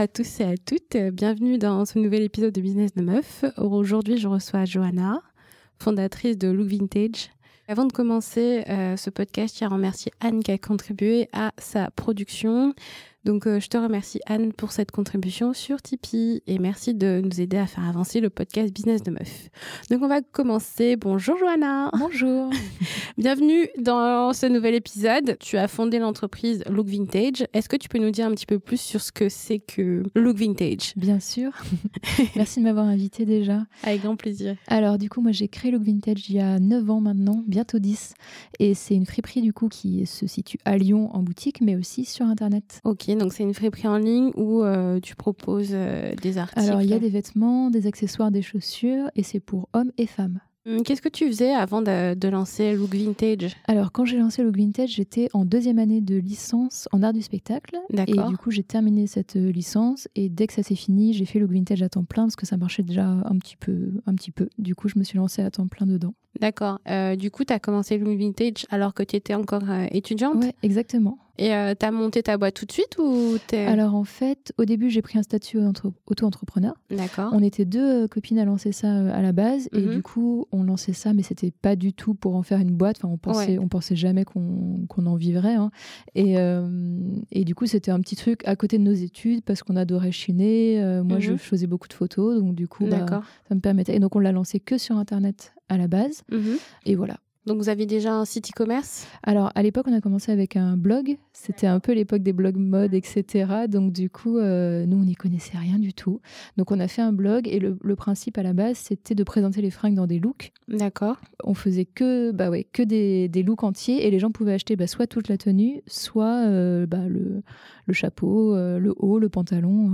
À tous et à toutes, bienvenue dans ce nouvel épisode de Business de Meuf. Aujourd'hui, je reçois Johanna, fondatrice de Look Vintage. Avant de commencer euh, ce podcast, je remercier Anne qui a contribué à sa production. Donc, euh, je te remercie Anne pour cette contribution sur Tipeee et merci de nous aider à faire avancer le podcast Business de Meuf. Donc, on va commencer. Bonjour Johanna. Bonjour. Bienvenue dans ce nouvel épisode. Tu as fondé l'entreprise Look Vintage. Est-ce que tu peux nous dire un petit peu plus sur ce que c'est que Look Vintage? Bien sûr. merci de m'avoir invité déjà. Avec grand plaisir. Alors, du coup, moi, j'ai créé Look Vintage il y a 9 ans maintenant, bientôt 10. Et c'est une friperie, du coup, qui se situe à Lyon en boutique, mais aussi sur Internet. Ok, donc c'est une friperie en ligne où euh, tu proposes euh, des articles. Alors il y a des vêtements, des accessoires, des chaussures et c'est pour hommes et femmes. Hum, qu'est-ce que tu faisais avant de, lancer Look Vintage? Alors, quand j'ai lancé Look Vintage, j'étais en deuxième année de licence en art du spectacle. Et du coup, j'ai terminé cette euh, licence. Et dès que ça s'est fini, j'ai fait Look Vintage à temps plein parce que ça marchait déjà un petit peu. Un petit peu. Du coup, je me suis lancée à temps plein dedans. D'accord. Euh, du coup, tu as commencé Look Vintage alors que tu étais encore euh, étudiante? Oui, exactement. Et euh, tu as monté ta boîte tout de suite ou Alors en fait, au début, j'ai pris un statut auto-entrepreneur. D'accord. On était deux copines à lancer ça à la base. Et mhm. du coup, on lançait ça, mais c'était pas du tout pour en faire une boîte. Enfin, on pensait, on pensait jamais qu'on en vivrait. Hein. Et, et du coup, c'était un petit truc à côté de nos études parce qu'on adorait chiner. moi, je mhm. faisais beaucoup de photos. Donc du coup, bah, ça me permettait. Et donc, on l'a lancé que sur Internet à la base. Mhm. Et voilà. Donc vous aviez déjà un site e-commerce? Alors à l'époque on a commencé avec un blog, c'était un peu l'époque des blogs mode, etc. Donc du coup euh, nous on n'y connaissait rien du tout. Donc on a fait un blog et le, principe à la base c'était de présenter les fringues dans des looks. D'accord. On faisait que, bah ouais, que des, des looks entiers et les gens pouvaient acheter bah, soit toute la tenue, soit euh, bah, le, le, chapeau, euh, le haut, le pantalon.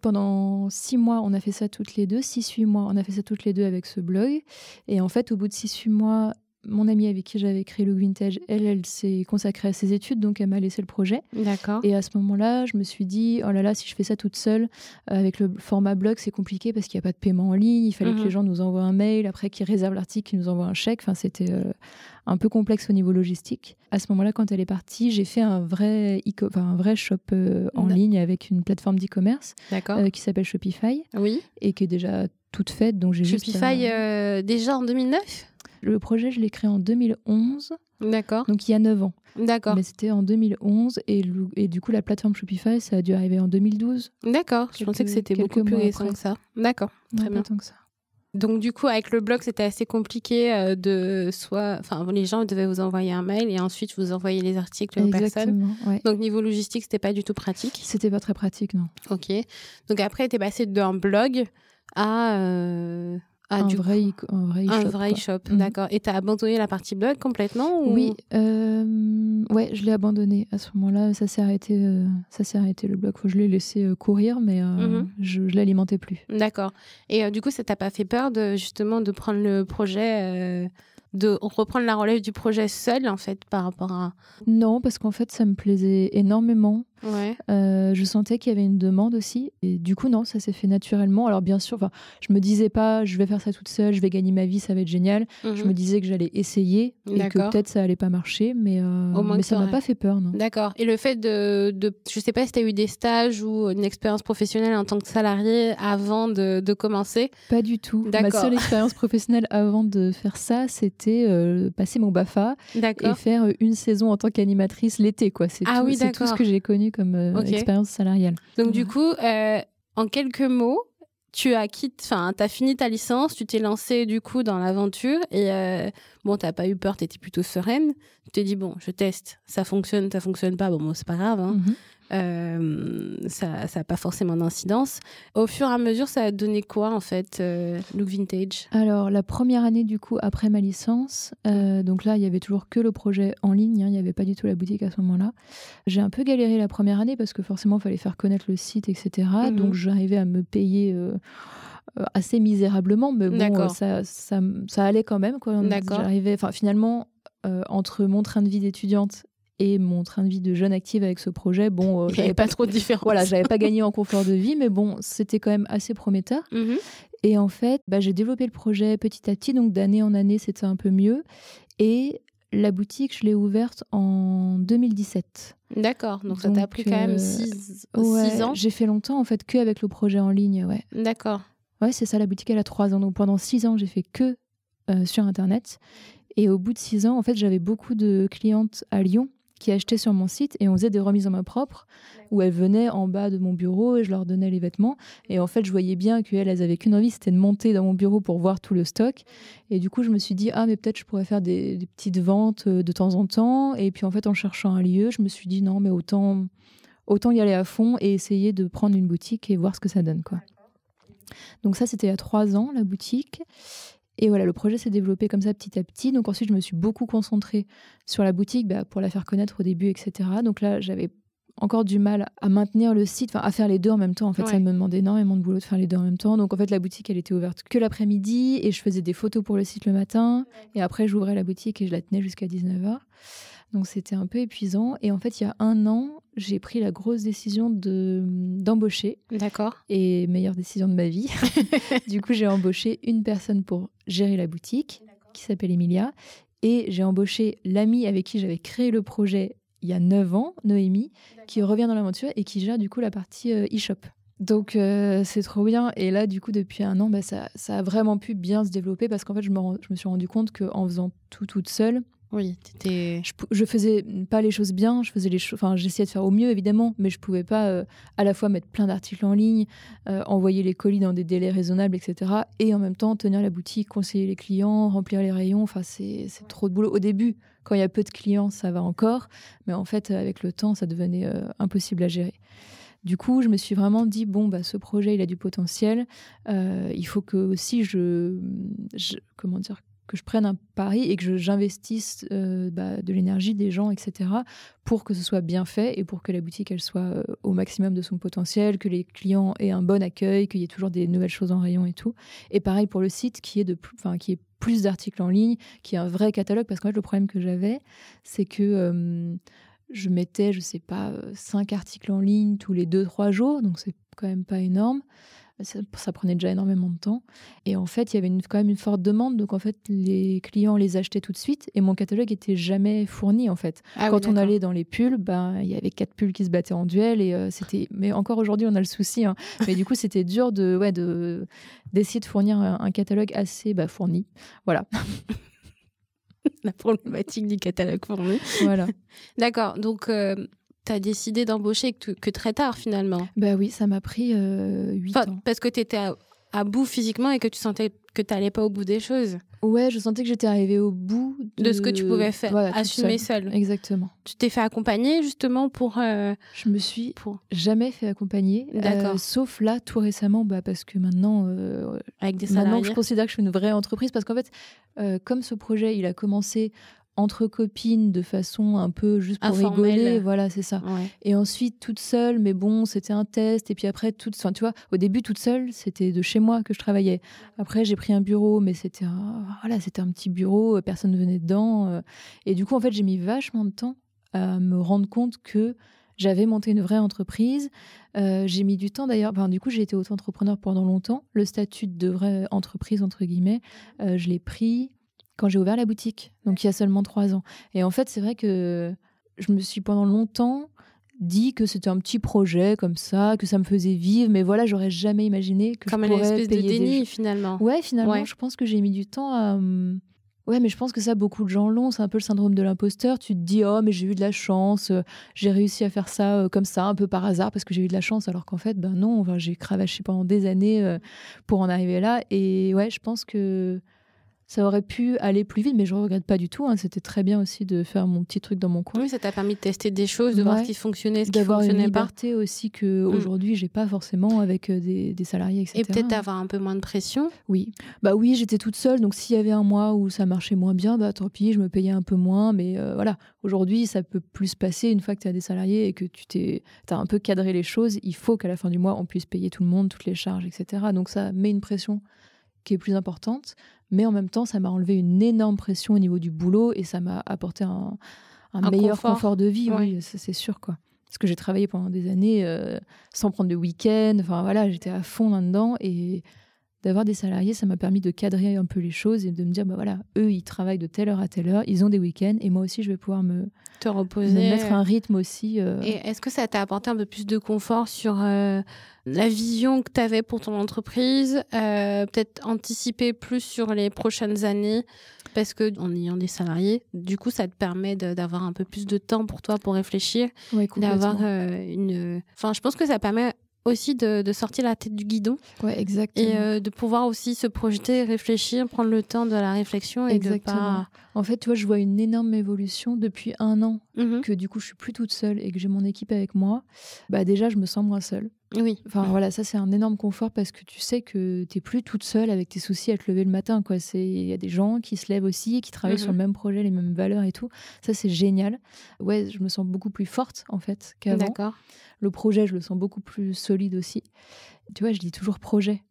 Pendant six mois, on a fait ça toutes les deux. Six, huit mois, on a fait ça toutes les deux avec ce blog. Et en fait, au bout de six, huit mois, mon amie avec qui j'avais créé le Vintage, elle, elle s'est consacrée à ses études, donc elle m'a laissé le projet. D'accord. Et à ce moment-là, je me suis dit, oh là là, si je fais ça toute seule, euh, avec le format blog, c'est compliqué parce qu'il n'y a pas de paiement en ligne. Il fallait que les mhm. gens nous envoient un mail, après qu'ils réservent l'article, qu'ils nous envoient un chèque. Enfin, c'était euh, un peu complexe au niveau logistique. À ce moment-là, quand elle est partie, j'ai fait un vrai, un vrai shop euh, en ligne avec une plateforme d'e-commerce qui s'appelle Shopify. Oui. Et qui est déjà toute faite. Donc j'ai Shopify déjà en 2009 le projet, je l'ai créé en 2011. D'accord. Donc il y a 9 ans. D'accord. Mais c'était en 2011 et, et, du coup la plateforme Shopify, ça a dû arriver en 2012. D'accord. Je pensais que c'était beaucoup plus récent que ça. D'accord. Très bien. que ça. Donc du coup, avec le blog, c'était assez compliqué euh, de soit, enfin, les gens devaient vous envoyer un mail et ensuite vous envoyer les articles aux personnes. Ouais. Donc niveau logistique, c'était pas du tout pratique. C'était pas très pratique, non. Ok. Donc après, tu es passé d'un blog à euh, ah, un, vrai un vrai un vrai shop, mhm. d'accord. Et tu as abandonné la partie blog complètement Oui, euh, ouais, je l'ai abandonné. À ce moment-là, ça s'est arrêté, euh, ça s'est arrêté le blog. Je l'ai laissé euh, courir, mais mhm. je, ne l'alimentais plus. D'accord. Et du coup, ça t'a pas fait peur de justement de prendre le projet de reprendre la relève du projet seul en fait par rapport à non parce qu'en fait ça me plaisait énormément Ouais. Euh, je sentais qu'il y avait une demande aussi. Et du coup, non, ça s'est fait naturellement. Alors, bien sûr, je me disais pas, je vais faire ça toute seule, je vais gagner ma vie, ça va être génial. Je mhm. me disais que j'allais essayer et que peut-être ça allait pas marcher, mais, euh, mais ça m'a pas fait peur, non. D'accord. Et le fait de, de je sais pas si tu as eu des stages ou une expérience professionnelle en tant que salarié avant de, de commencer Pas du tout. Ma seule expérience professionnelle avant de faire ça, c'était euh, passer mon BAFA et faire une saison en tant qu'animatrice l'été, quoi. C'est ah, tout, oui, tout ce que j'ai connu comme euh, expérience salariale. Donc, du coup, euh, en quelques mots, tu as quitté, enfin, as fini ta licence, tu t'es lancé du coup dans l'aventure et euh, bon, t'as pas eu peur, tu étais plutôt sereine. Tu t'es dit bon, je teste, ça fonctionne, ça fonctionne pas, bon, bon c'est pas grave. Hein. Mhm. Euh, ça n'a pas forcément d'incidence. Au fur et à mesure, ça a donné quoi en fait, euh, Look Vintage? Alors la première année du coup après ma licence, euh, donc là il y avait toujours que le projet en ligne, hein, il n'y avait pas du tout la boutique à ce moment-là. J'ai un peu galéré la première année parce que forcément il fallait faire connaître le site, etc. Mhm. Donc j'arrivais à me payer assez misérablement, mais bon, ça, ça, ça, allait quand même. J'arrivais, enfin finalement, entre mon train de vie d'étudiante et mon train de vie de jeune active avec ce projet, bon, euh, j'avais pas, trop de différence. Voilà, j'avais pas gagné en confort de vie, mais bon, c'était quand même assez prometteur. Mhm. Et en fait, bah, j'ai développé le projet petit à petit, donc d'année en année, c'était un peu mieux. Et La boutique, je l'ai ouverte en 2017. D'accord, donc, ça t'a pris quand même 6 ans J'ai fait longtemps en fait que avec le projet en ligne, ouais. D'accord. Ouais, c'est ça, la boutique elle a 3 ans. Donc pendant 6 ans, j'ai fait que sur Internet. Et au bout de 6 ans, en fait, j'avais beaucoup de clientes à Lyon qui achetaient sur mon site et on faisait des remises en main propre où elles venaient en bas de mon bureau et je leur donnais les vêtements. Et en fait, je voyais bien qu'elles, elles avaient qu'une envie, c'était de monter dans mon bureau pour voir tout le stock. Et du coup, je me suis dit, ah, mais peut-être je pourrais faire des, petites ventes euh, de temps en temps. Et puis, en fait, en cherchant un lieu, je me suis dit, non, mais autant, autant y aller à fond et essayer de prendre une boutique et voir ce que ça donne, quoi. Donc ça, c'était il y a trois ans, la boutique. Et voilà, le projet s'est développé comme ça petit à petit. Donc ensuite, je me suis beaucoup concentrée sur la boutique bah, pour la faire connaître au début, etc. Donc là, j'avais encore du mal à maintenir le site, enfin à faire les deux en même temps. En fait, ça me demandait énormément de boulot de faire les deux en même temps. Donc en fait, la boutique, elle était ouverte que l'après-midi et je faisais des photos pour le site le matin. Et après, j'ouvrais la boutique et je la tenais jusqu'à 19h. Donc c'était un peu épuisant. Et en fait, il y a un an, j'ai pris la grosse décision de d'embaucher. D'accord. Et meilleure décision de ma vie. du coup, j'ai embauché une personne pour gérer la boutique, qui s'appelle Emilia. Et j'ai embauché l'amie avec qui j'avais créé le projet il y a 9 ans, Noémie, qui revient dans l'aventure et qui gère du coup la partie euh, e-shop. Donc euh, c'est trop bien. Et là, du coup, depuis un an, bah, ça, ça, a vraiment pu bien se développer parce qu'en fait, je me, je me suis rendu compte qu'en faisant tout toute seule, oui, je, je faisais pas les choses bien, je faisais les enfin j'essayais de faire au mieux évidemment, mais je pouvais pas euh, à la fois mettre plein d'articles en ligne, euh, envoyer les colis dans des délais raisonnables, etc. Et en même temps tenir la boutique, conseiller les clients, remplir les rayons. Enfin c'est trop de boulot. Au début, quand il y a peu de clients, ça va encore, mais en fait avec le temps, ça devenait euh, impossible à gérer. Du coup, je me suis vraiment dit bon bah ce projet il a du potentiel. il faut que aussi je, je comment dire que je prenne un pari et que j'investisse euh, bah, de l'énergie des gens, etc., pour que ce soit bien fait et pour que la boutique elle soit euh, au maximum de son potentiel, que les clients aient un bon accueil, qu'il y ait toujours des nouvelles choses en rayon et tout. Et pareil pour le site qui est de plus, enfin qui est plus d'articles en ligne, qui est un vrai catalogue, parce que le problème que j'avais, c'est que euh, je mettais, je sais pas, cinq articles en ligne tous les deux trois jours, donc c'est quand même pas énorme ça, prenait déjà énormément de temps. Et en fait, il y avait une, quand même une forte demande. Donc, en fait, les clients les achetaient tout de suite. Et mon catalogue était jamais fourni, en fait. Ah Quand on allait dans les pulls, ben, il y avait quatre pulls qui se battaient en duel. Et euh, c'était. Mais encore aujourd'hui, on a le souci. Hein. Mais du coup, c'était dur de, ouais, de, d'essayer de fournir un, catalogue assez bah, fourni. Voilà. La problématique du catalogue fourni. Voilà. D'accord. Donc. Euh, tu as décidé d'embaucher que, très tard finalement. Bah oui, ça m'a pris euh, 8 ans. Parce que tu étais à, bout physiquement et que tu sentais que tu n'allais pas au bout des choses. Ouais, je sentais que j'étais arrivée au bout de... ce que tu pouvais faire, assumer seule. Exactement. Tu t'es fait accompagner justement pour. Euh, je me suis pour... jamais fait accompagner. Euh, D'accord. sauf là, tout récemment, bah, parce que maintenant. Euh, Avec des salariés. Maintenant, je considère que je suis une vraie entreprise parce qu'en fait, comme ce projet, il a commencé entre copines de façon un peu juste pour rigoler, voilà, c'est ça. Et ensuite toute seule, mais bon, c'était un test. Et puis après, toute, enfin, tu vois, au début toute seule, c'était de chez moi que je travaillais. Après, j'ai pris un bureau, mais c'était un, voilà, c'était un petit bureau, personne ne venait dedans. Euh. Et du coup, en fait, j'ai mis vachement de temps à me rendre compte que j'avais monté une vraie entreprise. Euh, j'ai mis du temps d'ailleurs. Enfin, du coup, j'ai été auto-entrepreneur pendant longtemps. Le statut de vraie entreprise, entre guillemets, euh, je l'ai pris quand j'ai ouvert la boutique, donc il y a seulement trois ans. Et en fait, c'est vrai que je me suis pendant longtemps dit que c'était un petit projet comme ça, que ça me faisait vivre, mais voilà, j'aurais jamais imaginé que comme je pourrais une espèce de déni finalement. Ouais, finalement, je pense que j'ai mis du temps à. Hum, ouais, mais je pense que ça, beaucoup de gens l'ont. C'est un peu le syndrome de l'imposteur. Tu te dis, oh, mais j'ai eu de la chance, euh, j'ai réussi à faire ça euh, comme ça, un peu par hasard, parce que j'ai eu de la chance, alors qu'en fait, ben non, enfin, j'ai cravaché pendant des années euh, pour en arriver là. Et ouais, je pense que ça aurait pu aller plus vite, mais je ne regrette pas du tout. Hein. C'était très bien aussi de faire mon petit truc dans mon coin. Oui, ça t'a permis de tester des choses, de voir ce qui fonctionnait, ce qui fonctionnait pas. D'avoir une liberté aussi que mm. aujourd'hui j'ai pas forcément avec euh, des, des salariés, etc. Et peut-être d'avoir un peu moins de pression. Oui, bah oui, j'étais toute seule, donc s'il y avait un mois où ça marchait moins bien, bah tant pis, je me payais un peu moins, mais euh, voilà. Aujourd'hui, ça peut plus se passer une fois que tu as des salariés et que tu t'es, as un peu cadré les choses. Il faut qu'à la fin du mois, on puisse payer tout le monde, toutes les charges, etc. Donc ça met une pression qui est plus importante mais en même temps, ça m'a enlevé une énorme pression au niveau du boulot et ça m'a apporté un, meilleur confort. de vie, oui, c'est sûr, quoi. Parce que j'ai travaillé pendant des années euh, sans prendre de week-end, enfin voilà, j'étais à fond là-dedans et d'avoir des salariés, ça m'a permis de cadrer un peu les choses et de me dire, bah voilà, eux, ils travaillent de telle heure à telle heure, ils ont des week-ends, et moi aussi, je vais pouvoir me, te reposer, me mettre un rythme aussi. Euh. Et est-ce que ça t'a apporté un peu plus de confort sur euh, la vision que tu avais pour ton entreprise, euh, peut-être anticiper plus sur les prochaines années, parce que en ayant des salariés, du coup, ça te permet d'avoir un peu plus de temps pour toi pour réfléchir, d'avoir une. Enfin, je pense que ça permet aussi de, sortir la tête du guidon. Ouais, exactement. Et euh, de pouvoir aussi se projeter, réfléchir, prendre le temps de la réflexion. Et exactement. pas... En fait, tu vois, je vois une énorme évolution depuis un an mhm. que du coup, je suis plus toute seule et que j'ai mon équipe avec moi. Bah déjà, je me sens moins seule. Oui. Enfin voilà, ça c'est un énorme confort parce que tu sais que tu n'es plus toute seule avec tes soucis à te lever le matin. Quoi. Il y a des gens qui se lèvent aussi et qui travaillent sur le mhm. même projet, les mêmes valeurs et tout. Ça c'est génial. Ouais, je me sens beaucoup plus forte en fait qu'avant. D'accord. Le projet, je le sens beaucoup plus solide aussi. Tu vois, je dis toujours projet.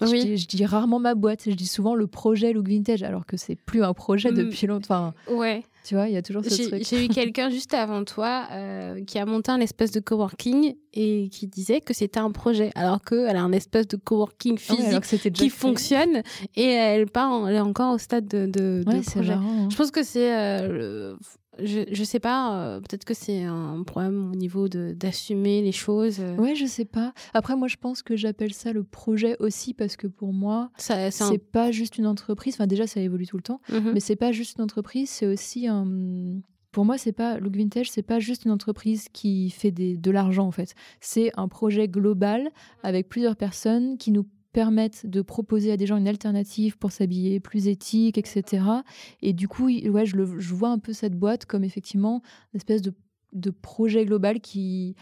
Oui. Je, dis, rarement ma boîte, je dis souvent le projet Look Vintage, alors que c'est plus un projet mm. depuis longtemps. ouais. Tu vois, il y a toujours ce truc. J'ai eu quelqu'un juste avant toi euh, qui a monté un espèce de coworking et qui disait que c'était un projet, alors qu'elle a un espèce de coworking ah physique qui fonctionne et elle, part, elle est encore au stade de, de, projet. Hein. Je pense que c'est euh, je, je sais pas, euh, peut-être que c'est un problème au niveau d'assumer les choses. Euh. Ouais, je sais pas. Après, moi, je pense que j'appelle ça le projet aussi parce que pour moi, c'est pas juste une entreprise. Enfin, déjà, ça évolue tout le temps, mm-hmm. mais c'est pas juste une entreprise, c'est aussi un. Pour moi, c'est pas Look Vintage, c'est pas juste une entreprise qui fait des, de l'argent en fait. C'est un projet global avec plusieurs personnes qui nous permettent de proposer à des gens une alternative pour s'habiller plus éthique, etc. Et du coup, ouais, je, vois un peu cette boîte comme effectivement une espèce de projet global qui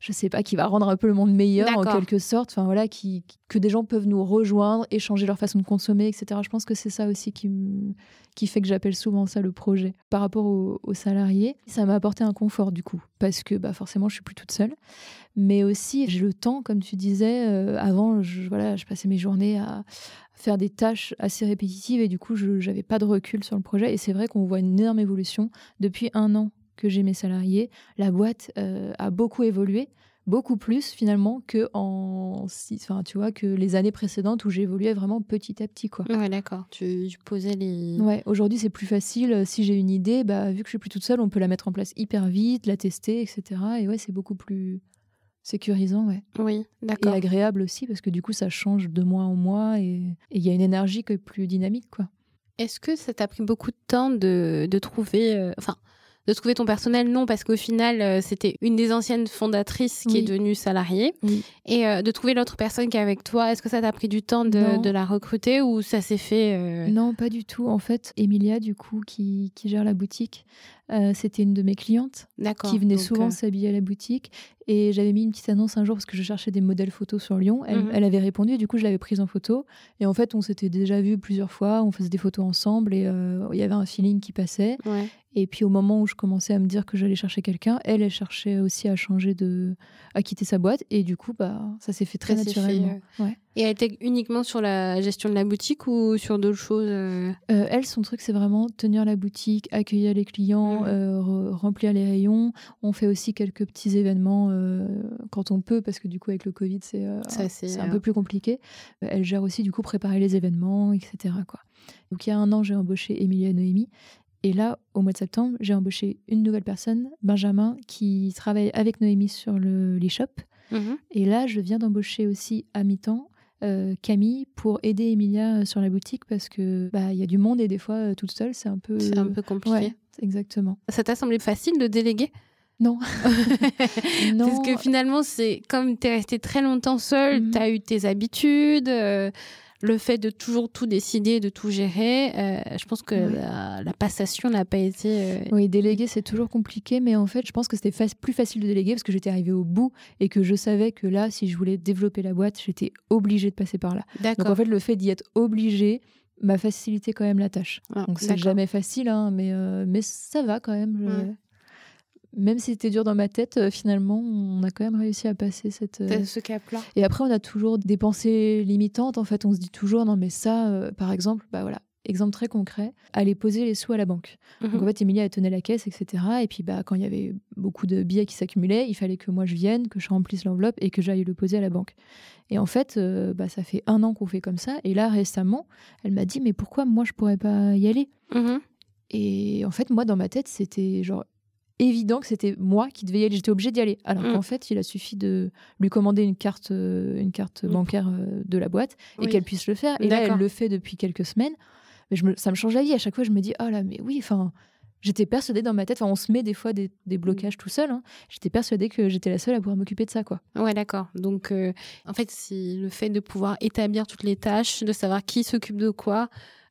je sais pas, qui va rendre un peu le monde meilleur en quelque sorte. Enfin voilà, qui, que des gens peuvent nous rejoindre, échanger leur façon de consommer, etc. Je pense que c'est ça aussi qui, qui fait que j'appelle souvent ça le projet. Par rapport aux, salariés, ça m'a apporté un confort du coup, parce que bah, forcément je suis plus toute seule, mais aussi j'ai le temps, comme tu disais, euh, avant je, voilà, je passais mes journées à faire des tâches assez répétitives et du coup je n'avais pas de recul sur le projet et c'est vrai qu'on voit une énorme évolution depuis un an que j'ai mes salariés, la boîte euh, a beaucoup évolué, beaucoup plus finalement que en enfin tu vois que les années précédentes où j'évoluais vraiment petit à petit quoi. Ouais d'accord. Tu, posais les. Ouais. Aujourd'hui c'est plus facile. Si j'ai une idée, bah vu que je suis plus toute seule, on peut la mettre en place hyper vite, la tester, etc. Et ouais c'est beaucoup plus sécurisant, ouais. Oui, d'accord. Et agréable aussi parce que du coup ça change de mois en mois et il y a une énergie qui est plus dynamique quoi. Est-ce que ça t'a pris beaucoup de temps de, de trouver, euh, enfin, de trouver ton personnel, non, parce qu'au final, euh, c'était une des anciennes fondatrices qui est devenue salariée. Et euh, de trouver l'autre personne qui est avec toi, est-ce que ça t'a pris du temps de, la recruter ou ça s'est fait euh Non, pas du tout. En fait, Emilia, du coup, qui, qui gère la boutique, c'était une de mes clientes qui venait souvent s'habiller à la boutique. Et j'avais mis une petite annonce un jour parce que je cherchais des modèles photos sur Lyon. Elle, mhm. elle avait répondu et du coup, je l'avais prise en photo. Et en fait, on s'était déjà vu plusieurs fois. On faisait des photos ensemble et il y avait un feeling qui passait. Et puis au moment où je commençais à me dire que j'allais chercher quelqu'un, elle, elle cherchait aussi à changer de, à quitter sa boîte. Et du coup, bah, ça s'est fait très naturellement. Euh, et elle était uniquement sur la gestion de la boutique ou sur d'autres choses euh euh, Elle, son truc, c'est vraiment tenir la boutique, accueillir les clients, mmh. remplir les rayons. On fait aussi quelques petits événements quand on peut, parce que du coup, avec le Covid, c'est un peu plus compliqué. Elle gère aussi, du coup, préparer les événements, etc. Quoi. Donc il y a un an, j'ai embauché Emilia et Noémie et là, au mois de septembre, j'ai embauché une nouvelle personne, Benjamin, qui travaille avec Noémie sur l'e-shop. Mhm. Et là, je viens d'embaucher aussi à mi-temps euh, Camille pour aider Emilia euh, sur la boutique parce que bah il y a du monde et des fois euh, toute seule c'est un peu c'est un peu compliqué. exactement. Ça t'a semblé facile de déléguer? Non. non. Parce que finalement, c'est comme tu es resté très longtemps seule, mhm. tu as eu tes habitudes le fait de toujours tout décider, de tout gérer, euh, je pense que la, passation n'a pas été. Euh, oui, déléguer, c'est toujours compliqué, mais en fait, je pense que c'était plus facile de déléguer parce que j'étais arrivée au bout et que je savais que là, si je voulais développer la boîte, j'étais obligée de passer par là. Donc en fait, le fait d'y être obligée m'a facilité quand même la tâche. Ah, Donc c'est jamais facile, hein, mais, euh, mais ça va quand même même si c'était dur dans ma tête, euh, finalement, on a quand même réussi à passer cette, euh, ce cap-là. Et après, on a toujours des pensées limitantes. En fait, on se dit toujours, non, mais ça, euh, par exemple, bah voilà, exemple très concret, aller poser les sous à la banque. Donc en Mhm. fait, Emilia, elle tenait la caisse, etc. Et puis bah, quand il y avait beaucoup de billets qui s'accumulaient, il fallait que moi je vienne, que je remplisse l'enveloppe et que j'aille le poser à la banque. Et en fait, euh, bah, ça fait un an qu'on fait comme ça. Et là, récemment, elle m'a dit, mais pourquoi moi je pourrais pas y aller? Mhm. Et en fait, moi, dans ma tête, c'était genre évident que c'était moi qui devais y aller. J'étais obligée d'y aller. Alors Mm. qu'en fait, il a suffi de lui commander une carte, euh, une carte Mm. bancaire euh, de la boîte et Oui. qu'elle puisse le faire. Et là, elle le fait depuis quelques semaines. Mais je me- ça me change la vie. À chaque fois, je me dis, oh là, mais oui, enfin. J'étais persuadée dans ma tête, enfin, on se met des fois des, des blocages tout seul. hein. J'étais persuadée que j'étais la seule à pouvoir m'occuper de ça, quoi. Ouais, d'accord. Donc, euh, en fait, c'est le fait de pouvoir établir toutes les tâches, de savoir qui s'occupe de quoi.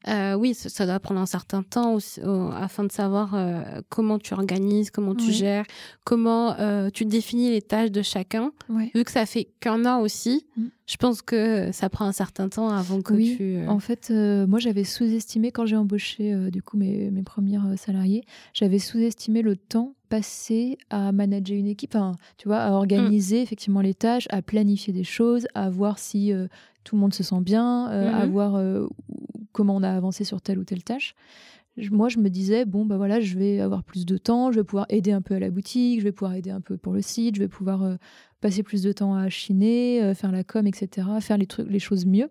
Euh, oui, ça, ça doit prendre un certain temps aussi, euh, afin de savoir euh, comment tu organises, comment tu Oui. gères, comment euh, tu définis les tâches de chacun. Ouais. Vu que ça fait qu'un an aussi, Mm. je pense que ça prend un certain temps avant que Oui, tu. En fait, moi, j'avais sous-estimé quand j'ai embauché du coup mes, mes premières euh, salariés, j'avais sous-estimé le temps passé à manager une équipe, enfin, tu vois, à organiser effectivement les tâches, à planifier des choses, à voir si tout le monde se sent bien, euh, à Mhm. voir euh, comment on a avancé sur telle ou telle tâche. Je- Moi, je me disais, bon, bah voilà, je vais avoir plus de temps, je vais pouvoir aider un peu à la boutique, je vais pouvoir aider un peu pour le site, je vais pouvoir euh, passer plus de temps à chiner, euh, faire la com, etc., faire les, trucs, les choses mieux.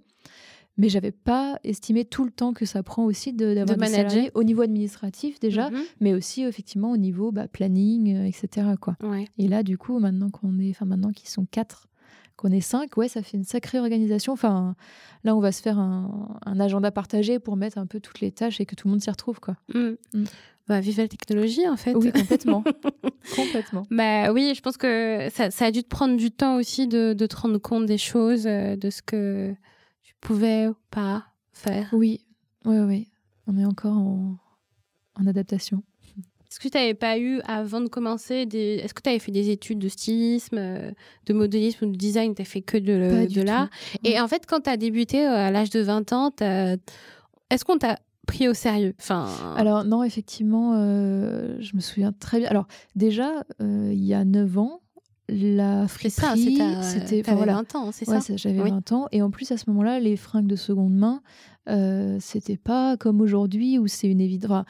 Mais j'avais pas estimé tout le temps que ça prend aussi de- d'avoir De manager. au niveau administratif déjà, mhm. mais aussi effectivement au niveau bah, planning, etc. Quoi. Ouais. Et là, du coup, maintenant qu'on est, enfin maintenant qu'ils sont quatre, qu'on est cinq, ouais, ça fait une sacrée organisation. Enfin, là, on va se faire un, un agenda partagé pour mettre un peu toutes les tâches et que tout le monde s'y retrouve, quoi. Mm. Mm. Bah, vive la technologie, en fait. Oui, complètement, complètement. Bah oui, je pense que ça, ça a dû te prendre du temps aussi de, de te rendre compte des choses, euh, de ce que tu pouvais ou pas faire. Oui, oui, oui. On est encore en, en adaptation. Est-ce que tu n'avais pas eu, avant de commencer, des... est-ce que tu avais fait des études de stylisme, de modélisme ou de design? Tu fait que de, de tout. Et en fait, quand tu as débuté euh, à l'âge de 20 ans, est-ce qu'on t'a pris au sérieux? Enfin... Alors non, effectivement, euh, je me souviens très bien. Alors déjà, euh, il y a 9 ans, la friperie, c'était... enfin, voilà. 20 ans, c'est Ouais, ça, j'avais Oui. 20 ans. Et en plus, à ce moment-là, les fringues de seconde main, euh, c'était pas comme aujourd'hui où c'est une évidence.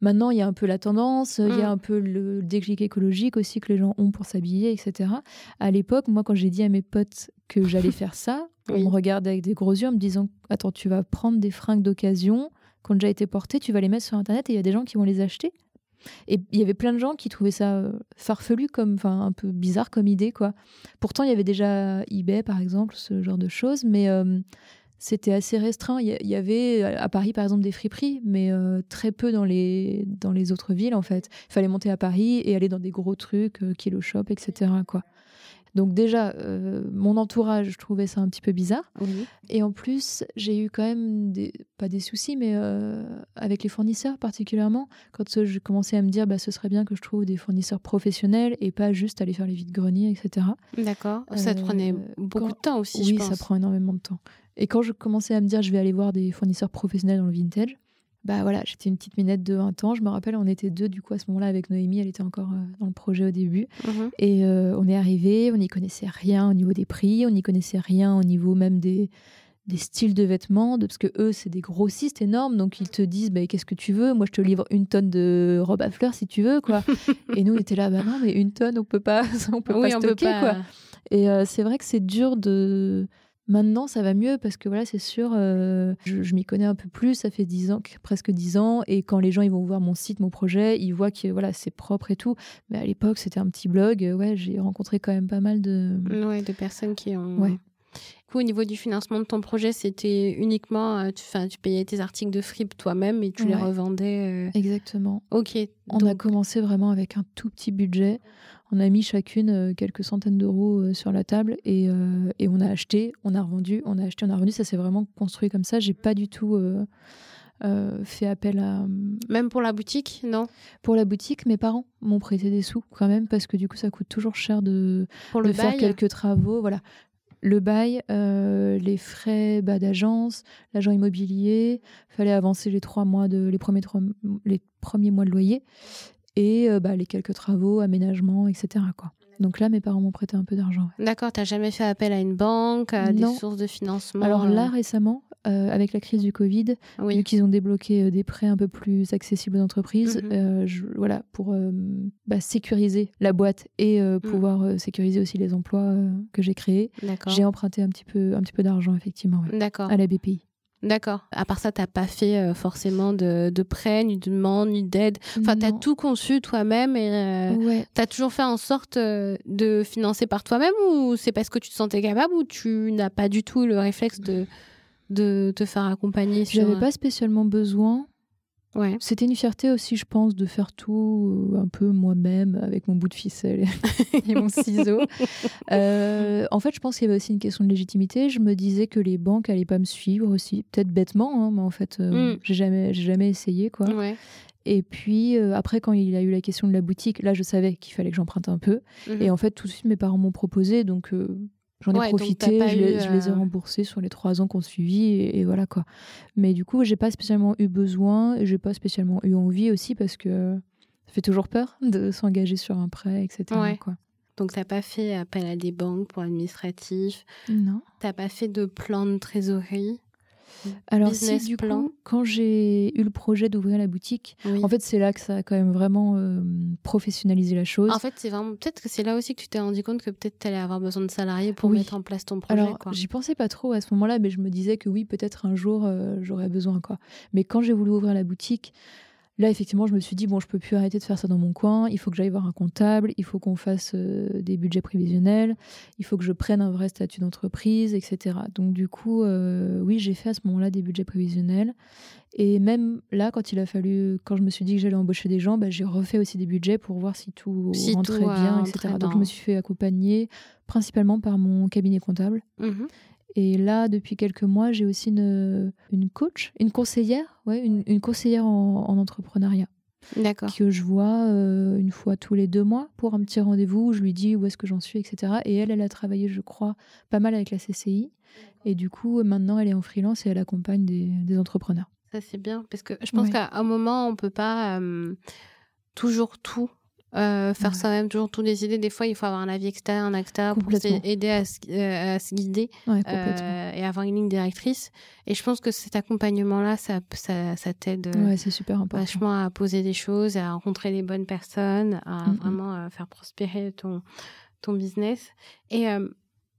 Maintenant, il y a un peu la tendance, il y a Mm. un peu le déclic écologique aussi que les gens ont pour s'habiller, etc. À l'époque, moi, quand j'ai dit à mes potes que j'allais faire ça, Oui. on me regardait avec des gros yeux en me disant Attends, tu vas prendre des fringues d'occasion qui ont déjà été portées, tu vas les mettre sur Internet et il y a des gens qui vont les acheter. Et il y avait plein de gens qui trouvaient ça euh, farfelu, comme, enfin, un peu bizarre comme idée, quoi. Pourtant, il y avait déjà eBay, par exemple, ce genre de choses, mais euh, c'était assez restreint. Il y, avait à Paris, par exemple, des friperies, mais euh, très peu dans les, dans les autres villes, en fait. Il fallait monter à Paris et aller dans des gros trucs, euh, Kilo Shop, etc., quoi. Donc déjà, euh, mon entourage, je trouvais ça un petit peu bizarre. Oui. Et en plus, j'ai eu quand même des, pas des soucis, mais euh, avec les fournisseurs particulièrement, quand je commençais à me dire, bah, ce serait bien que je trouve des fournisseurs professionnels et pas juste aller faire les vides-greniers, etc. D'accord. Ça te prenait beaucoup quand- de temps aussi, oui, je pense. ça prend énormément de temps. Et quand je commençais à me dire, je vais aller voir des fournisseurs professionnels dans le vintage, bah voilà, j'étais une petite minette de 20 ans. Je me rappelle, on était deux du coup à ce moment-là avec Noémie, elle était encore euh, dans le projet au début. Mhm. Et euh, on est arrivé, on n'y connaissait rien au niveau des prix, on n'y connaissait rien au niveau même des, des styles de vêtements, de, parce que eux, c'est des grossistes énormes, donc ils te disent bah, qu'est-ce que tu veux? Moi, je te livre une tonne de robes à fleurs si tu veux, quoi. et nous, on était là, bah non, mais une tonne, on peut pas, on peut oui, pas on peut stocker, pas. quoi. Et euh, c'est vrai que c'est dur de. Maintenant, ça va mieux parce que voilà, c'est sûr, euh, je, je m'y connais un peu plus. Ça fait dix ans, presque dix ans, et quand les gens ils vont voir mon site, mon projet, ils voient que voilà, c'est propre et tout. Mais à l'époque, c'était un petit blog. euh, Ouais, j'ai rencontré quand même pas mal de. Ouais, de personnes qui ont. Ouais. Du coup, au niveau du financement de ton projet, c'était uniquement, euh, tu, tu payais tes articles de fripe toi-même et tu les revendais. euh, Exactement. Ok. On a commencé vraiment avec un tout petit budget. On a mis chacune euh, quelques centaines d'euros euh, sur la table et, euh, et on a acheté, on a revendu, on a acheté, on a revendu. Ça s'est vraiment construit comme ça. J'ai pas du tout euh, euh, fait appel à. Même pour la boutique, non? Pour la boutique, mes parents m'ont prêté des sous quand même parce que du coup, ça coûte toujours cher de, Pour de le faire bail? quelques travaux. Voilà. Le bail, les frais bah, d'agence, l'agent immobilier, fallait avancer les trois mois de les premiers trois- les premiers mois de loyer et euh, bah, les quelques travaux, aménagements, etc. Quoi. Donc là, mes parents m'ont prêté un peu d'argent. ouais. D'accord, t'as jamais fait appel à une banque, à Non. des sources de financement Alors euh, là, récemment, euh, avec la crise du Covid, Oui. vu qu'ils ont débloqué euh, des prêts un peu plus accessibles aux entreprises, Mhm. euh, je- voilà, pour bah, sécuriser la boîte et Mm. pouvoir sécuriser aussi les emplois que j'ai créés, j'ai emprunté un petit peu, un petit peu d'argent, effectivement, ouais, à la BPI. D'accord. À part ça, t'as pas fait euh, forcément de, de prêt, ni de demande, ni d'aide. Enfin, t'as tout conçu toi-même et euh, Ouais. t'as toujours fait en sorte euh, de financer par toi-même ou c'est parce que tu te sentais capable ou tu n'as pas du tout le réflexe de, de te faire accompagner sur... J'avais pas spécialement besoin. Ouais. C'était une fierté aussi, je pense, de faire tout euh, un peu moi-même avec mon bout de ficelle et mon ciseau. Euh, en fait, je pense qu'il y avait aussi une question de légitimité. Je me disais que les banques allaient pas me suivre aussi, peut-être bêtement, hein, mais en fait, euh, Mm. j'ai jamais, essayé quoi. Ouais. Et puis euh, après, quand il a eu la question de la boutique, là, je savais qu'il fallait que j'emprunte un peu. Mhm. Et en fait, tout de suite, mes parents m'ont proposé, donc j'en ai Ouais, profité. Je les, eu, je les ai euh, remboursés sur les trois ans qu'on suivi, et, et voilà quoi. Mais du coup, j'ai pas spécialement eu besoin, j'ai pas spécialement eu envie aussi parce que ça fait toujours peur de s'engager sur un prêt, etc. Ouais. Quoi. Donc t'as pas fait appel à des banques pour administratif, Non. t'as pas fait de plan de trésorerie? Alors Business si du plan. coup, quand j'ai eu le projet d'ouvrir la boutique, Oui. en fait, c'est là que ça a quand même vraiment euh, professionnalisé la chose. En fait, c'est vraiment peut-être que c'est là aussi que tu t'es rendu compte que peut-être tu allais avoir besoin de salariés pour Oui. mettre en place ton projet. Alors, j'y pensais pas trop à ce moment-là, mais je me disais que oui, peut-être un jour, euh, j'aurais besoin. quoi. Mais quand j'ai voulu ouvrir la boutique, là, effectivement, je me suis dit, bon, je peux plus arrêter de faire ça dans mon coin. Il faut que j'aille voir un comptable, il faut qu'on fasse euh, des budgets prévisionnels, il faut que je prenne un vrai statut d'entreprise, etc. Donc, du coup, euh, oui, j'ai fait à ce moment-là des budgets prévisionnels. Et même là, quand il a fallu, quand je me suis dit que j'allais embaucher des gens, bah, j'ai refait aussi des budgets pour voir si tout Si rentrait tout, euh, bien, etc. Donc, je me suis fait accompagner principalement par mon cabinet comptable. Mhm. Et là, depuis quelques mois, j'ai aussi une, une coach, une conseillère, ouais, une, une conseillère en, en entrepreneuriat D'accord. que je vois euh, une fois tous les deux mois pour un petit rendez-vous où je lui dis où est-ce que j'en suis, etc. Et elle, elle a travaillé, je crois, pas mal avec la CCI. Et du coup, maintenant, elle est en freelance et elle accompagne des, des entrepreneurs. Ça, c'est bien. Parce que je pense Ouais. qu'à un moment, on peut pas euh, toujours tout euh, faire Ouais. soi-même, toujours tout décider. Des fois, il faut avoir un avis externe, un externe pour à, se- euh, à se guider Ouais, euh, et avoir une ligne directrice. Et je pense que cet accompagnement-là, ça, ça, ça t'aide ouais, c'est super important. vachement à poser des choses, à rencontrer les bonnes personnes, à Mhm. vraiment euh, faire prospérer ton, ton business. Et euh,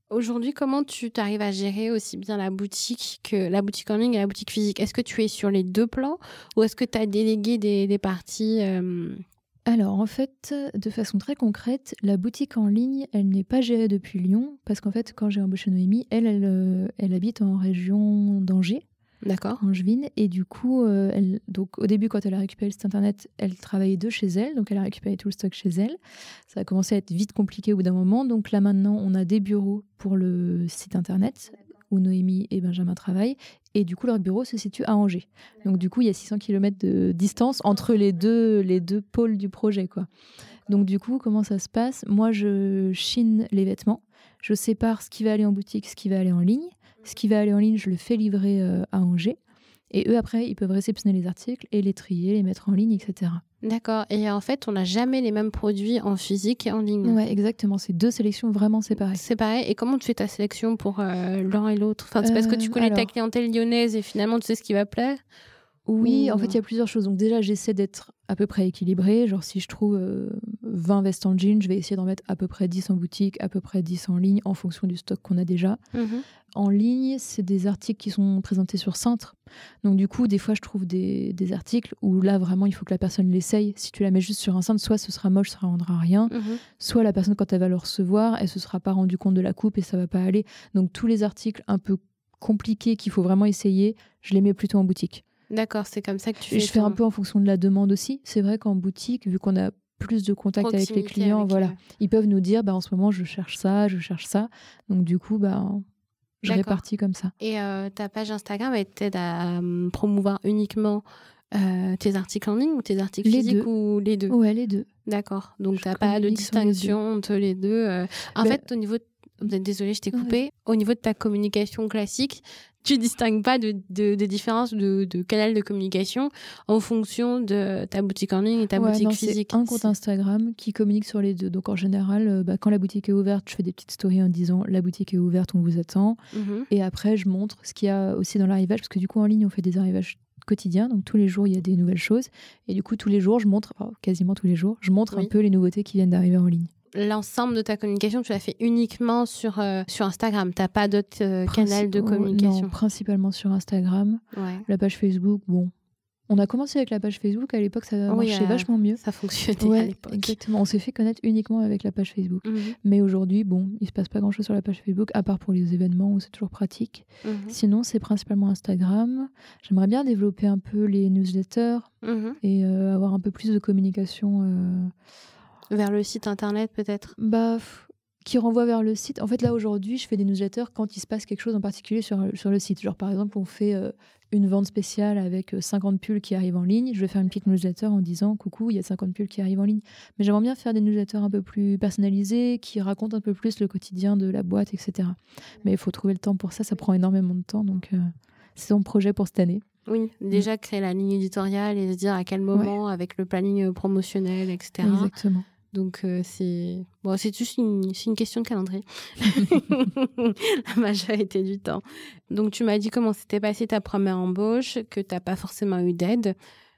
aujourd'hui, comment tu t'arrives à gérer aussi bien la boutique que la boutique en ligne et la boutique physique? Est-ce que tu es sur les deux plans ou est-ce que tu as délégué des, des parties euh, Alors, en fait, de façon très concrète, la boutique en ligne, elle n'est pas gérée depuis Lyon parce qu'en fait, quand j'ai embauché Noémie, elle, elle, euh, elle habite en région d'Angers. D'accord Angevine. Et du coup, euh, elle, donc, au début, quand elle a récupéré le site internet, elle travaillait de chez elle. Donc, elle a récupéré tout le stock chez elle. Ça a commencé à être vite compliqué au bout d'un moment. Donc, là, maintenant, on a des bureaux pour le site internet où Noémie et Benjamin travaillent. Et du coup, leur bureau se situe à Angers. Donc, du coup, il y a 600 km de distance entre les deux, les deux pôles du projet. Quoi. Donc, du coup, comment ça se passe? Moi, je chine les vêtements. Je sépare ce qui va aller en boutique, ce qui va aller en ligne. Ce qui va aller en ligne, je le fais livrer euh, à Angers. Et eux, après, ils peuvent réceptionner les articles et les trier, les mettre en ligne, etc. D'accord. Et en fait, on n'a jamais les mêmes produits en physique et en ligne. Ouais, exactement. C'est deux sélections vraiment séparées. C'est pareil. Et comment tu fais ta sélection pour euh, l'un et l'autre? Enfin, C'est parce que tu Euh, connais ta clientèle lyonnaise et finalement tu sais ce qui va plaire? Oui, Ou- en fait, il y a plusieurs choses. Donc déjà, j'essaie d'être à peu près équilibrée. Genre, si je trouve euh, 20 vestes en jean, je vais essayer d'en mettre à peu près 10 en boutique, à peu près 10 en ligne, en fonction du stock qu'on a déjà. Mhm. En ligne, c'est des articles qui sont présentés sur Cintre. Donc du coup, des fois, je trouve des, des articles où là, vraiment, il faut que la personne l'essaye. Si tu la mets juste sur un Cintre, soit ce sera moche, ça ne rendra rien. Mhm. soit la personne quand elle va le recevoir, elle se sera pas rendue compte de la coupe et ça va pas aller. Donc tous les articles un peu compliqués qu'il faut vraiment essayer, je les mets plutôt en boutique. D'accord, c'est comme ça que tu fais. Je fais un peu en fonction de la demande aussi. C'est vrai qu'en boutique, vu qu'on a plus de contact avec les clients, avec, voilà, ils peuvent nous dire bah en ce moment je cherche ça, je cherche ça. Donc du coup bah je répartis comme ça. Et euh, ta page Instagram, elle t'aide à euh, promouvoir uniquement euh, tes articles en ligne ou tes articles Les physiques deux. ou les deux? Ouais les deux. D'accord. Donc, tu n'as pas de les distinction entre les deux. euh. En Ben- fait, au niveau. de- Désolée, je t'ai Ouais. coupé. Au niveau de ta communication classique, tu distingues pas de, de, de de, de, canal de communication en fonction de ta boutique en ligne et ta boutique physique. un compte Instagram qui communique sur les deux. Donc en général, euh, bah, quand la boutique est ouverte, je fais des petites stories en disant la boutique est ouverte, on vous attend. Mhm. Et après, je montre ce qu'il y a aussi dans l'arrivage, parce que du coup en ligne, on fait des arrivages quotidiens. Donc tous les jours, il y a des nouvelles choses. Et du coup, tous les jours, je montre, quasiment tous les jours, je montre un peu les nouveautés qui viennent d'arriver en ligne l'ensemble de ta communication, tu l'as fait uniquement sur, euh, sur Instagram. Tu n'as pas d'autres euh, canaux de communication? Non, principalement sur Instagram. La page Facebook, bon. On a commencé avec la page Facebook. À l'époque, ça marchait euh, vachement mieux. Ça fonctionnait à l'époque. Exactement. On s'est fait connaître uniquement avec la page Facebook. Mhm. Mais aujourd'hui, bon, il se passe pas grand-chose sur la page Facebook, à part pour les événements où c'est toujours pratique. Mhm. Sinon, c'est principalement Instagram. J'aimerais bien développer un peu les newsletters mhm. et avoir un peu plus de communication vers le site internet peut-être? Bah, qui renvoie vers le site. En fait, là aujourd'hui, je fais des newsletters quand il se passe quelque chose en particulier sur, sur le site. Genre par exemple, on fait euh, une vente spéciale avec 50 euh, pulls qui arrivent en ligne. Je vais faire une petite newsletter en disant coucou, il y a 50 pulls qui arrivent en ligne. Mais j'aimerais bien faire des newsletters un peu plus personnalisés, qui racontent un peu plus le quotidien de la boîte, etc. Mais il faut trouver le temps pour ça. Ça prend énormément de temps. Donc, euh, c'est mon projet pour cette année. Oui, déjà créer la ligne éditoriale et se dire à quel moment, avec le planning promotionnel, etc. Exactement. Donc euh, c'est bon, c'est juste une, une, question de calendrier. La majorité du temps. Donc tu m'as dit comment s'était passée ta première embauche, que tu n'as pas forcément eu d'aide.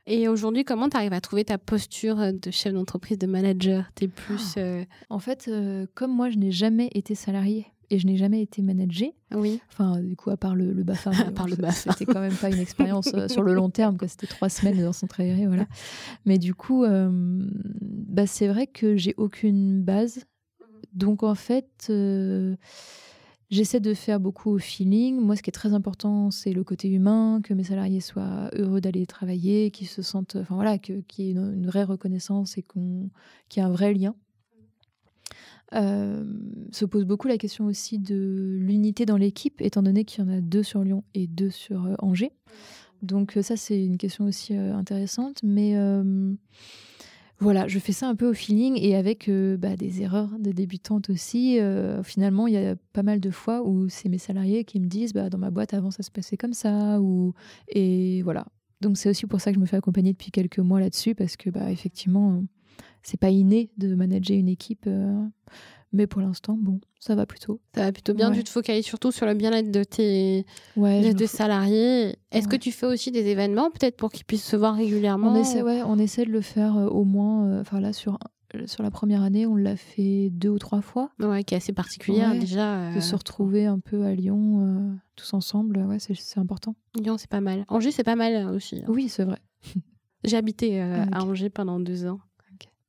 Et aujourd'hui, comment tu arrives à trouver ta posture de chef d'entreprise, de manager? Es plus. Ah. Euh, en fait, euh, comme moi, je n'ai jamais été salarié et je n'ai jamais été managée. Oui. Enfin, du coup, à part le, le BAFA. part le C'était quand même pas une expérience euh, sur le long terme, que C'était trois semaines dans son aéré, voilà. Mais du coup, euh, bah, c'est vrai que j'ai aucune base. Donc, en fait, euh, j'essaie de faire beaucoup au feeling. Moi, ce qui est très important, c'est le côté humain, que mes salariés soient heureux d'aller travailler, qu'ils se sentent, enfin voilà, qu'il y ait une, une, vraie reconnaissance et qu'on, qu'il y ait un vrai lien. Euh, se pose beaucoup la question aussi de l'unité dans l'équipe, étant donné qu'il y en a deux sur Lyon et deux sur euh, Angers. Donc euh, ça, c'est une question aussi intéressante. Mais voilà, je fais ça un peu au feeling et avec bah, des erreurs de débutante aussi. finalement, il y a pas mal de fois où c'est mes salariés qui me disent bah, dans ma boîte avant ça se passait comme ça. Ou... Et voilà. Donc c'est aussi pour ça que je me fais accompagner depuis quelques mois là-dessus parce que bah, effectivement c'est pas inné de manager une équipe. Euh, mais pour l'instant, bon, ça va plutôt. Ça va plutôt bien. Tu te focalises surtout sur le bien-être de tes salariés. Est-ce que tu fais aussi des événements, peut-être pour qu'ils puissent se voir régulièrement On essaie, ouais, on essaie de le faire euh, au moins. Euh, enfin là, sur sur la première année, on l'a fait deux ou trois fois. Ouais, qui est assez particulière déjà. De se retrouver un peu à Lyon, tous ensemble, ouais, c'est important. Lyon, c'est pas mal. Angers, c'est pas mal aussi. Hein. Oui, c'est vrai. J'ai habité ah, à Angers pendant deux ans.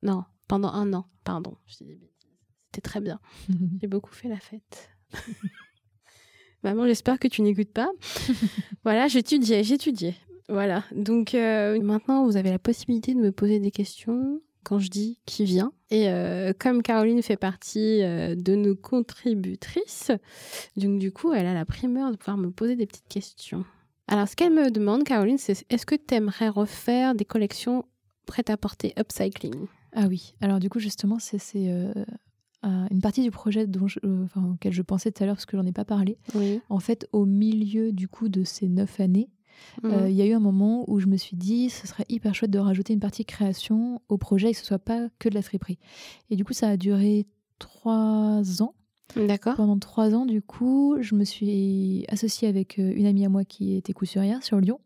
Non, pendant un an, pardon. C'était très bien. J'ai beaucoup fait la fête. Maman, j'espère que tu n'écoutes pas. voilà, j'étudiais, j'étudiais. Voilà. Donc euh, maintenant, vous avez la possibilité de me poser des questions quand je dis qui vient. Et euh, comme Caroline fait partie euh, de nos contributrices, donc du coup, elle a la primeur de pouvoir me poser des petites questions. Alors, ce qu'elle me demande, Caroline, c'est est-ce que tu aimerais refaire des collections prêtes à porter upcycling? Ah oui, alors du coup justement c'est euh, une partie du projet dont euh, auquel je pensais tout à l'heure parce que j'en ai pas parlé. En fait au milieu du coup de ces neuf années, euh, mhm. il y a eu un moment où je me suis dit ce serait hyper chouette de rajouter une partie création au projet et que ce soit pas que de la friperie. Et du coup ça a duré trois ans. D'accord. Pendant trois ans, du coup, je me suis associée avec une amie à moi qui était couturière sur Lyon.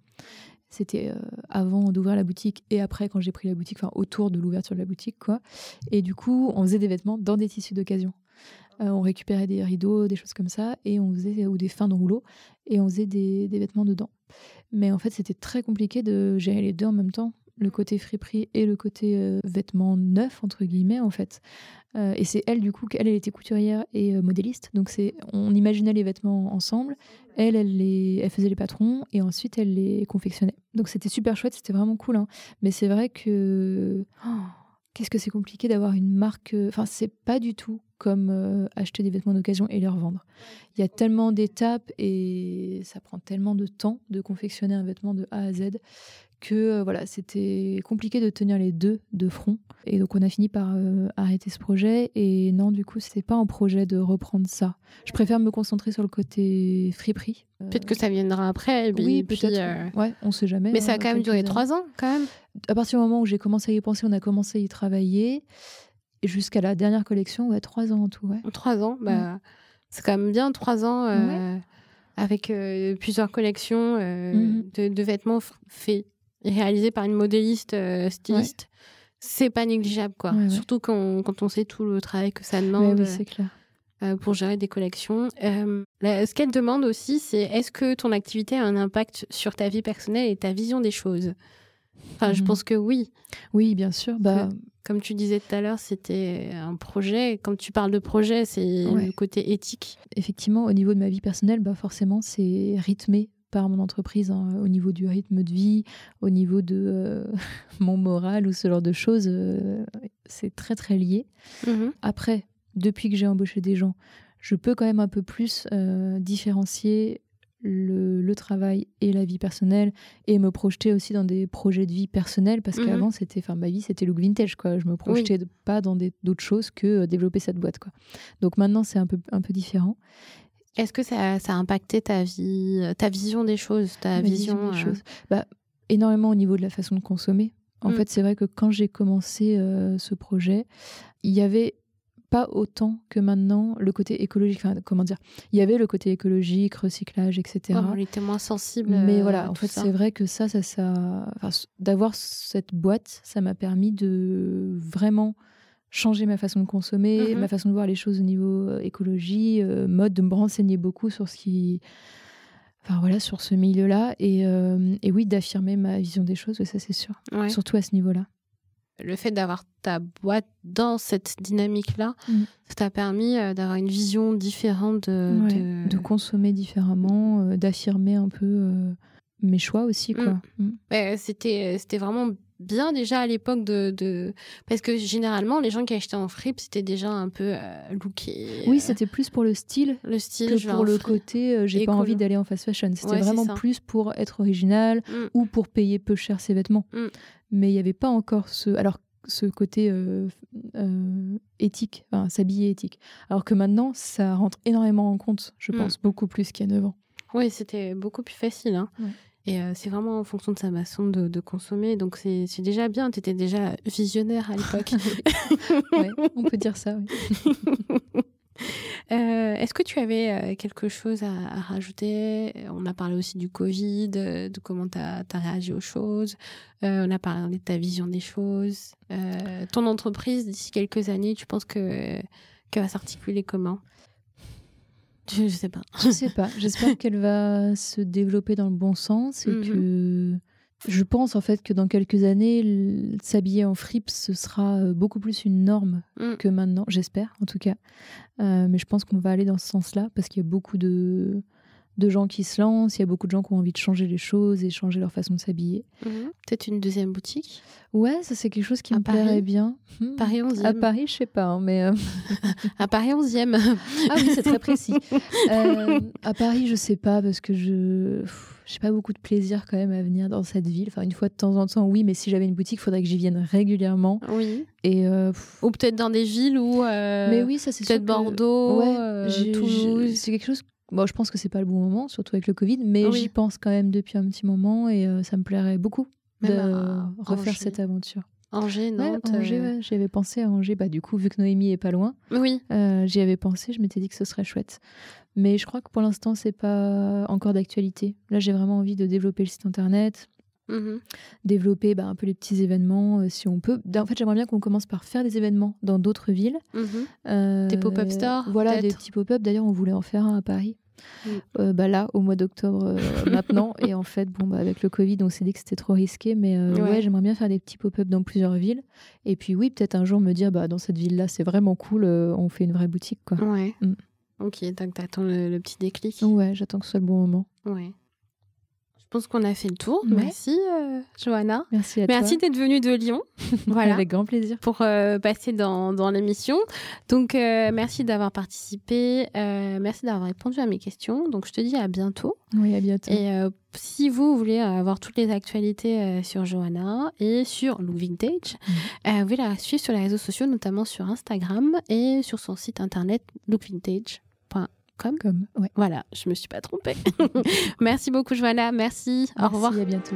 C'était euh, avant d'ouvrir la boutique et après quand j'ai pris la boutique, enfin autour de l'ouverture de la boutique, quoi. Et du coup, on faisait des vêtements dans des tissus d'occasion. Euh, on récupérait des rideaux, des choses comme ça, et on faisait ou des fins de rouleau, et on faisait des, des vêtements dedans. Mais en fait, c'était très compliqué de gérer les deux en même temps le côté friperie et le côté euh, vêtements neufs entre guillemets en fait. Euh, et c'est elle du coup qu'elle elle était couturière et euh, modéliste, donc c'est on imaginait les vêtements ensemble. Elle elle les elle faisait les patrons et ensuite elle les confectionnait. Donc c'était super chouette, c'était vraiment cool. Hein. Mais c'est vrai que oh, qu'est-ce que c'est compliqué d'avoir une marque. Enfin c'est pas du tout comme acheter des vêtements d'occasion et les revendre. Il y a tellement d'étapes et ça prend tellement de temps de confectionner un vêtement de A à Z que euh, voilà, c'était compliqué de tenir les deux de front. Et donc on a fini par euh, arrêter ce projet. Et non, du coup, c'était pas un projet de reprendre ça. Je préfère me concentrer sur le côté friperie. Peut-être que ça viendra après. oui, peut-être. Ouais, on sait jamais. Mais ça a quand même duré trois ans, quand même. À partir du moment où j'ai commencé à y penser, on a commencé à y travailler. Jusqu'à la dernière collection, ouais, trois ans en tout. Ouais. Trois ans, bah, c'est quand même bien, trois ans avec euh, plusieurs collections euh, mhm. de, vêtements faits et réalisés par une modéliste euh, styliste. C'est pas négligeable, quoi. Surtout quand, quand, on sait tout le travail que ça demande. pour gérer des collections. ce qu'elle demande aussi, c'est est-ce que ton activité a un impact sur ta vie personnelle et ta vision des choses? Enfin, je mhm. pense que oui. Oui, bien sûr. Bah, comme tu disais tout à l'heure, c'était un projet. Quand tu parles de projet, c'est le côté éthique. Effectivement, au niveau de ma vie personnelle, bah forcément, c'est rythmé par mon entreprise hein, au niveau du rythme de vie, au niveau de euh, mon moral ou ce genre de choses. Euh, c'est très très lié. Mhm. Après, depuis que j'ai embauché des gens, je peux quand même un peu plus euh, différencier le, travail et la vie personnelle et me projeter aussi dans des projets de vie personnels parce mhm. qu'avant c'était enfin ma vie c'était look vintage quoi je me projetais pas dans d'autres choses que développer cette boîte quoi donc maintenant c'est un peu un peu différent est-ce que ça, ça, a impacté ta vie ta vision des choses ta vision, des euh, choses bah, énormément au niveau de la façon de consommer en mm. fait c'est vrai que quand j'ai commencé euh, ce projet il y avait pas autant que maintenant le côté écologique. Enfin, comment dire Il y avait le côté écologique, recyclage, etc. on était moins sensible. Mais voilà, en fait, c'est vrai que ça, ça, ça, d'avoir cette boîte, ça m'a permis de vraiment changer ma façon de consommer, mhm. ma façon de voir les choses au niveau euh, écologie, euh, mode, de me renseigner beaucoup sur ce qui enfin voilà sur ce milieu-là et, euh, et oui d'affirmer ma vision des choses ça c'est sûr surtout à ce niveau-là le fait d'avoir ta boîte dans cette dynamique-là, mm. ça t'a permis d'avoir une vision différente de, de... consommer différemment, euh, d'affirmer un peu euh, mes choix aussi. quoi. Mm. Mm. c'était, c'était vraiment bien déjà à l'époque de, Parce que généralement, les gens qui achetaient en fripe, c'était déjà un peu looké. Oui, c'était plus pour le style. Le style, que pour le côté, j'ai pas envie d'aller en fast fashion. C'était vraiment plus pour être original ou pour payer peu cher ses vêtements mais il n'y avait pas encore ce, alors, ce côté euh, euh, éthique, enfin, s'habiller éthique. Alors que maintenant, ça rentre énormément en compte, je mm. pense, beaucoup plus qu'il y a 9 ans. Oui, c'était beaucoup plus facile. Hein. Et euh, c'est vraiment en fonction de sa façon de, de consommer. Donc c'est déjà bien. Tu étais déjà visionnaire à l'époque. ouais, on peut dire ça, oui. Euh, est-ce que tu avais euh, quelque chose à, rajouter? On a parlé aussi du Covid, de comment tu as, réagi aux choses. Euh, on a parlé de ta vision des choses. ton entreprise, d'ici quelques années, tu penses que qu'elle va s'articuler comment? Je, ne sais pas. Je sais pas. J'espère qu'elle va se développer dans le bon sens et mmh que je pense en fait que dans quelques années, s'habiller en fripe, ce sera euh, beaucoup plus une norme mm. que maintenant, j'espère en tout cas. Euh, mais je pense qu'on va aller dans ce sens-là parce qu'il y a beaucoup de, de gens qui se lancent, il y a beaucoup de gens qui ont envie de changer les choses et changer leur façon de s'habiller. Mm-hmm. Peut-être une deuxième boutique Ouais, ça c'est quelque chose qui me plairait bien. Hmm. Paris 11e. À Paris, je sais pas, hein, mais. Euh, à Paris 11e. ah oui, c'est très précis. à Paris, je sais pas parce que je j'ai pas beaucoup de plaisir quand même à venir dans cette ville. Enfin, une fois de temps en temps, oui, mais si j'avais une boutique, il faudrait que j'y vienne régulièrement. Oui. Et euh, Ou peut-être dans des villes où. Euh, mais oui, ça c'est Peut-être Bordeaux, ouais, euh, Toulouse. C'est quelque chose. Bon, je pense que c'est pas le bon moment, surtout avec le Covid, mais j'y pense quand même depuis un petit moment et ça me plairait beaucoup de refaire cette aventure. Angers, Nantes. Ouais, Angers, ouais. J'y avais pensé à Angers. Bah, du coup, vu que Noémie est pas loin, oui. j'y avais pensé. Je m'étais dit que ce serait chouette. Mais je crois que pour l'instant, c'est pas encore d'actualité. Là, j'ai vraiment envie de développer le site internet, mmh développer bah, un peu les petits événements euh, si on peut. En fait, j'aimerais bien qu'on commence par faire des événements dans d'autres villes. Mmh euh, des pop-up stores Voilà, des petits pop-up. D'ailleurs, on voulait en faire un à Paris. Mmh. Euh, bah là, au mois d'octobre maintenant. Et en fait, bon, bah, avec le Covid, on s'est dit que c'était trop risqué. Mais ouais, j'aimerais bien faire des petits pop-up dans plusieurs villes. Et puis oui, peut-être un jour me dire, bah, dans cette ville-là, c'est vraiment cool, on fait une vraie boutique. Quoi. Ouais. Ok, donc t'attends le, le petit déclic. Ouais, j'attends que ce soit le bon moment. Ouais. Je pense qu'on a fait le tour. Merci, euh, Johanna. Merci à toi. Merci d'être venue de Lyon. voilà. Avec grand plaisir. Pour euh, passer dans, dans l'émission. Donc, euh, merci d'avoir participé. merci d'avoir répondu à mes questions. Donc, je te dis à bientôt. Oui, à bientôt. Et si vous voulez avoir toutes les actualités sur Johanna et sur Look Vintage, mhm. vous pouvez la suivre sur les réseaux sociaux, notamment sur Instagram et sur son site internet lookvintage.com. Comme, Comme ouais. Voilà, je me suis pas trompée. Merci beaucoup, Joanna. Merci. Au revoir. À bientôt.